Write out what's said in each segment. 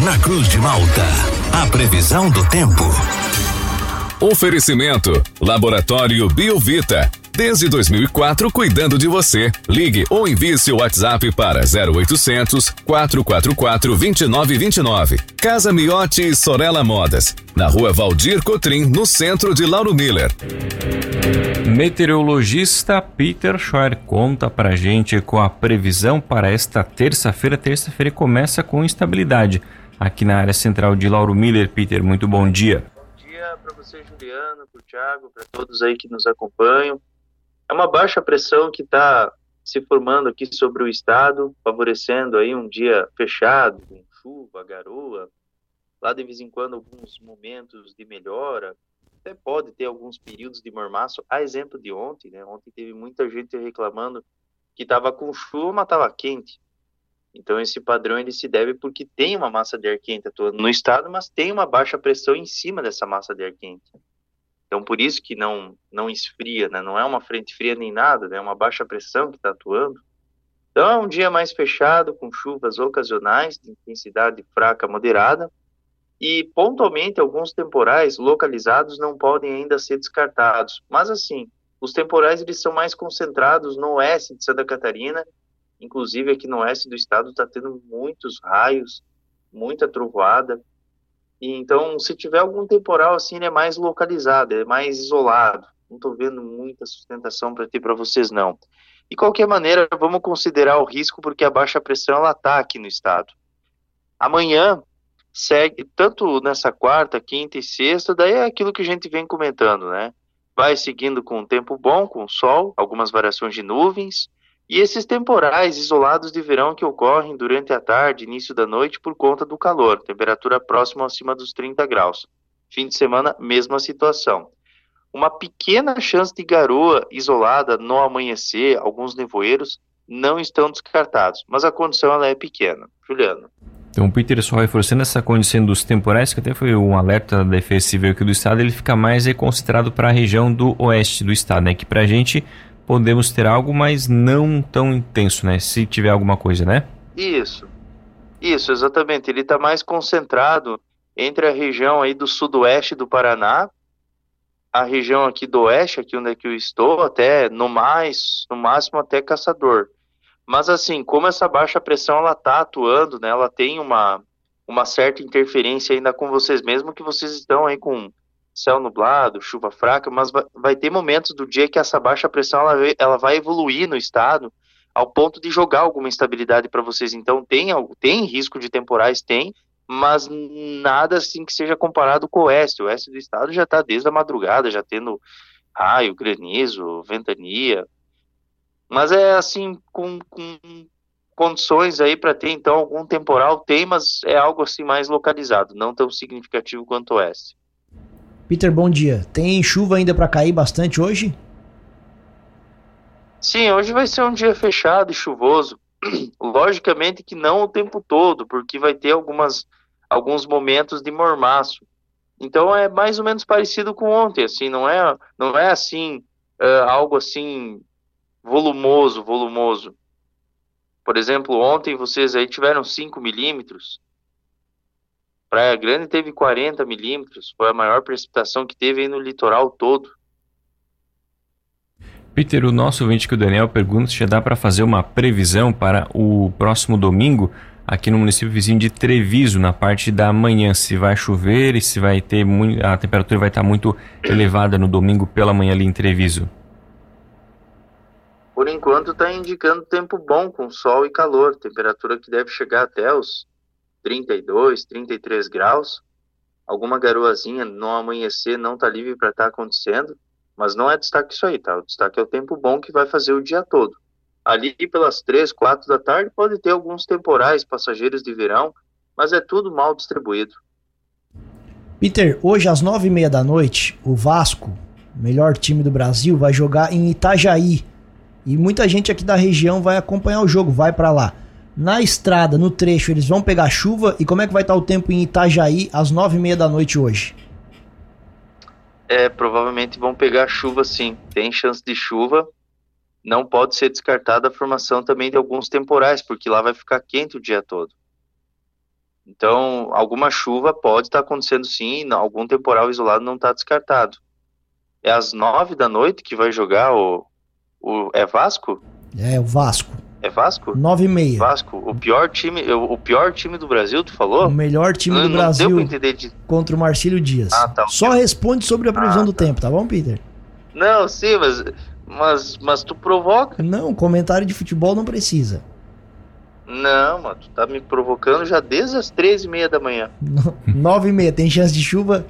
na Cruz de Malta. A previsão do tempo. Oferecimento: Laboratório Biovita. Desde 2004, cuidando de você. Ligue ou envie seu WhatsApp para 0800 444 2929. Casa Miotti e Sorella Modas. Na rua Valdir Cotrim, no centro de Lauro Miller. Meteorologista Peter Scheuer conta pra gente com a previsão para esta terça-feira. Terça-feira começa com instabilidade aqui na área central de Lauro Miller. Peter, muito bom dia. Bom dia para você, Juliano, para o Thiago, para todos aí que nos acompanham. É uma baixa pressão que está se formando aqui sobre o estado, favorecendo aí um dia fechado, com chuva, garoa, lá de vez em quando alguns momentos de melhora, até pode ter alguns períodos de mormaço, a exemplo de ontem, né? Ontem teve muita gente reclamando que estava com chuva, mas estava quente. Então esse padrão ele se deve porque tem uma massa de ar quente atuando no estado, mas tem uma baixa pressão em cima dessa massa de ar quente. Então, por isso que não, não esfria, né? não é uma frente fria nem nada, né? é uma baixa pressão que está atuando. Então, é um dia mais fechado, com chuvas ocasionais, de intensidade fraca moderada, e pontualmente alguns temporais localizados não podem ainda ser descartados. Mas, assim, os temporais eles são mais concentrados no oeste de Santa Catarina, inclusive aqui no oeste do estado está tendo muitos raios, muita trovoada, e então, se tiver algum temporal assim, ele é mais localizado, é mais isolado. Não estou vendo muita sustentação para ter para vocês não. De qualquer maneira, vamos considerar o risco porque a baixa pressão ela está aqui no estado. Amanhã segue tanto nessa quarta, quinta e sexta, daí é aquilo que a gente vem comentando, né? Vai seguindo com um tempo bom, com sol, algumas variações de nuvens, e esses temporais isolados de verão que ocorrem durante a tarde, início da noite, por conta do calor, temperatura próxima acima dos 30 graus. Fim de semana, mesma situação. Uma pequena chance de garoa isolada no amanhecer, alguns nevoeiros não estão descartados, mas a condição ela é pequena. Juliano. Então, Peter, só reforçando essa condição dos temporais, que até foi um alerta da Defesa Civil aqui do estado, ele fica mais concentrado para a região do oeste do estado, né? Que para a gente podemos ter algo, mas não tão intenso, né? Se tiver alguma coisa, né? Isso. Isso, exatamente. Ele está mais concentrado entre a região aí do sudoeste do Paraná, a região aqui do oeste, aqui onde é que eu estou, até no mais, no máximo até Caçador. Mas assim, como essa baixa pressão ela tá atuando, né? Ela tem uma uma certa interferência ainda com vocês mesmo que vocês estão aí com céu nublado, chuva fraca, mas vai, ter momentos do dia que essa baixa pressão ela, ela vai evoluir no estado ao ponto de jogar alguma instabilidade para vocês. Então tem, tem risco de temporais, tem, mas nada assim que seja comparado com o oeste. O oeste do estado já está desde a madrugada, já tendo raio, granizo, ventania. Mas é assim, com, com condições aí para ter então algum temporal, tem, mas é algo assim mais localizado, não tão significativo quanto o oeste. Peter, bom dia. Tem chuva ainda para cair bastante hoje? Sim, hoje vai ser um dia fechado e chuvoso. Logicamente que não o tempo todo, porque vai ter algumas, alguns momentos de mormaço. Então é mais ou menos parecido com ontem, assim, não é, não é assim, uh, algo assim volumoso, volumoso. Por exemplo, ontem vocês aí tiveram 5 milímetros, Praia Grande teve 40 milímetros, foi a maior precipitação que teve aí no litoral todo. Peter, o nosso ouvinte que o Daniel pergunta se já dá para fazer uma previsão para o próximo domingo aqui no município vizinho de Treviso, na parte da manhã, se vai chover e se vai ter muito, a temperatura vai estar muito elevada no domingo pela manhã ali em Treviso. Por enquanto está indicando tempo bom com sol e calor, temperatura que deve chegar até os 32, 33 graus. Alguma garoazinha no amanhecer não está livre para estar tá acontecendo, mas não é destaque isso aí, tá? O destaque é o tempo bom que vai fazer o dia todo. Ali pelas 3, 4 da tarde pode ter alguns temporais passageiros de verão, mas é tudo mal distribuído. Peter, hoje às nove e meia da noite, o Vasco, melhor time do Brasil, vai jogar em Itajaí. E muita gente aqui da região vai acompanhar o jogo, vai para lá na estrada, no trecho, eles vão pegar chuva e como é que vai estar o tempo em Itajaí às nove e meia da noite hoje? É, provavelmente vão pegar chuva sim, tem chance de chuva, não pode ser descartada a formação também de alguns temporais, porque lá vai ficar quente o dia todo. Então, alguma chuva pode estar acontecendo sim, algum temporal isolado não está descartado. É às nove da noite que vai jogar o, o. É Vasco? É, o Vasco. É Vasco? Nove e meia. Vasco, o pior time, o, pior time do Brasil, tu falou? O melhor time não, do Brasil de... contra o Marcílio Dias. Ah, tá. Só responde sobre a previsão ah, do tá. tempo, tá bom, Peter? Não, sim, mas, mas, mas tu provoca. Não, comentário de futebol não precisa. Não, mano, tu tá me provocando já desde as treze e meia da manhã. Nove e meia, tem chance de chuva?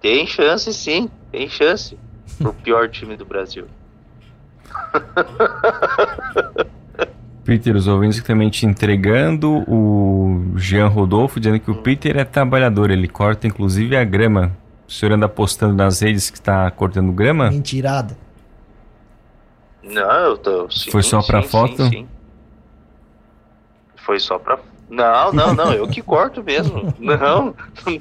Tem chance sim, tem chance. Pro pior time do Brasil. Peter, os ouvintes que também te entregando, o Jean Rodolfo dizendo que o Peter é trabalhador, ele corta inclusive a grama. O senhor anda postando nas redes que está cortando grama? Mentirada. Não, eu tô. Sim, Foi só pra foto? Sim, sim. Foi só pra. Não, não, não, eu que corto mesmo. Não,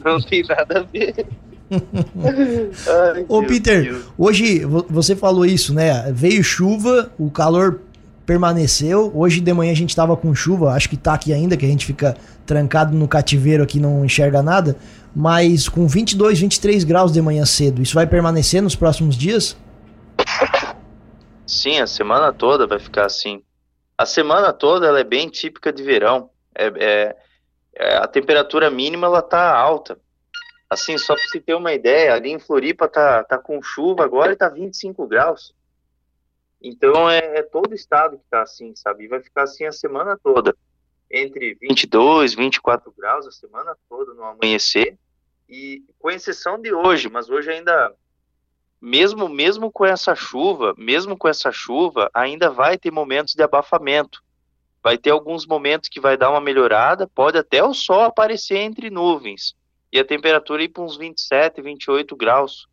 não tem nada a ver. Ai, Ô, Peter, Deus. hoje você falou isso, né? Veio chuva, o calor permaneceu. Hoje de manhã a gente tava com chuva, acho que tá aqui ainda, que a gente fica trancado no cativeiro aqui não enxerga nada. Mas com 22, 23 graus de manhã cedo, isso vai permanecer nos próximos dias? Sim, a semana toda vai ficar assim. A semana toda ela é bem típica de verão. É, é, é a temperatura mínima ela tá alta. Assim, só para você ter uma ideia, ali em Floripa tá, tá com chuva agora e tá 25 graus. Então é, é todo o estado que tá assim, sabe? E vai ficar assim a semana toda. Entre 22, 24 graus a semana toda no amanhecer. E com exceção de hoje, mas hoje ainda mesmo mesmo com essa chuva, mesmo com essa chuva, ainda vai ter momentos de abafamento. Vai ter alguns momentos que vai dar uma melhorada, pode até o sol aparecer entre nuvens e a temperatura ir para uns 27, 28 graus.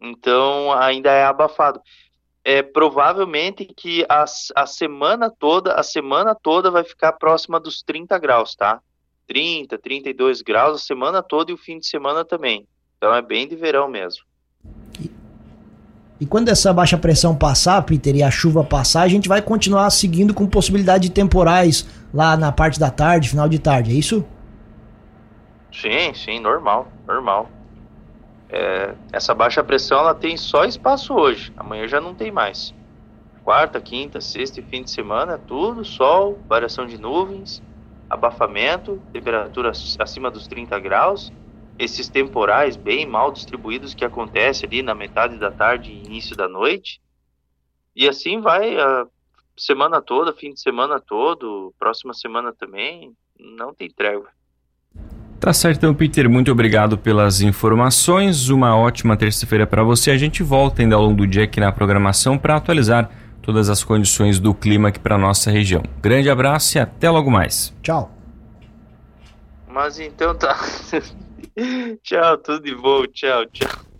Então ainda é abafado. É provavelmente que a, a semana toda, a semana toda vai ficar próxima dos 30 graus, tá? 30, 32 graus a semana toda e o fim de semana também. Então é bem de verão mesmo. E quando essa baixa pressão passar, Peter, e a chuva passar, a gente vai continuar seguindo com possibilidade de temporais lá na parte da tarde, final de tarde, é isso? Sim, sim, normal, normal. É, essa baixa pressão ela tem só espaço hoje, amanhã já não tem mais. Quarta, quinta, sexta e fim de semana, tudo sol, variação de nuvens, abafamento, temperatura acima dos 30 graus esses temporais bem mal distribuídos que acontece ali na metade da tarde e início da noite. E assim vai a semana toda, fim de semana todo, próxima semana também, não tem trégua. Tá certo, então, Peter, muito obrigado pelas informações. Uma ótima terça-feira para você. A gente volta ainda ao longo do dia aqui na programação para atualizar todas as condições do clima aqui para nossa região. Grande abraço e até logo mais. Tchau. Mas então tá. tchau, tudo de bom. Tchau, tchau.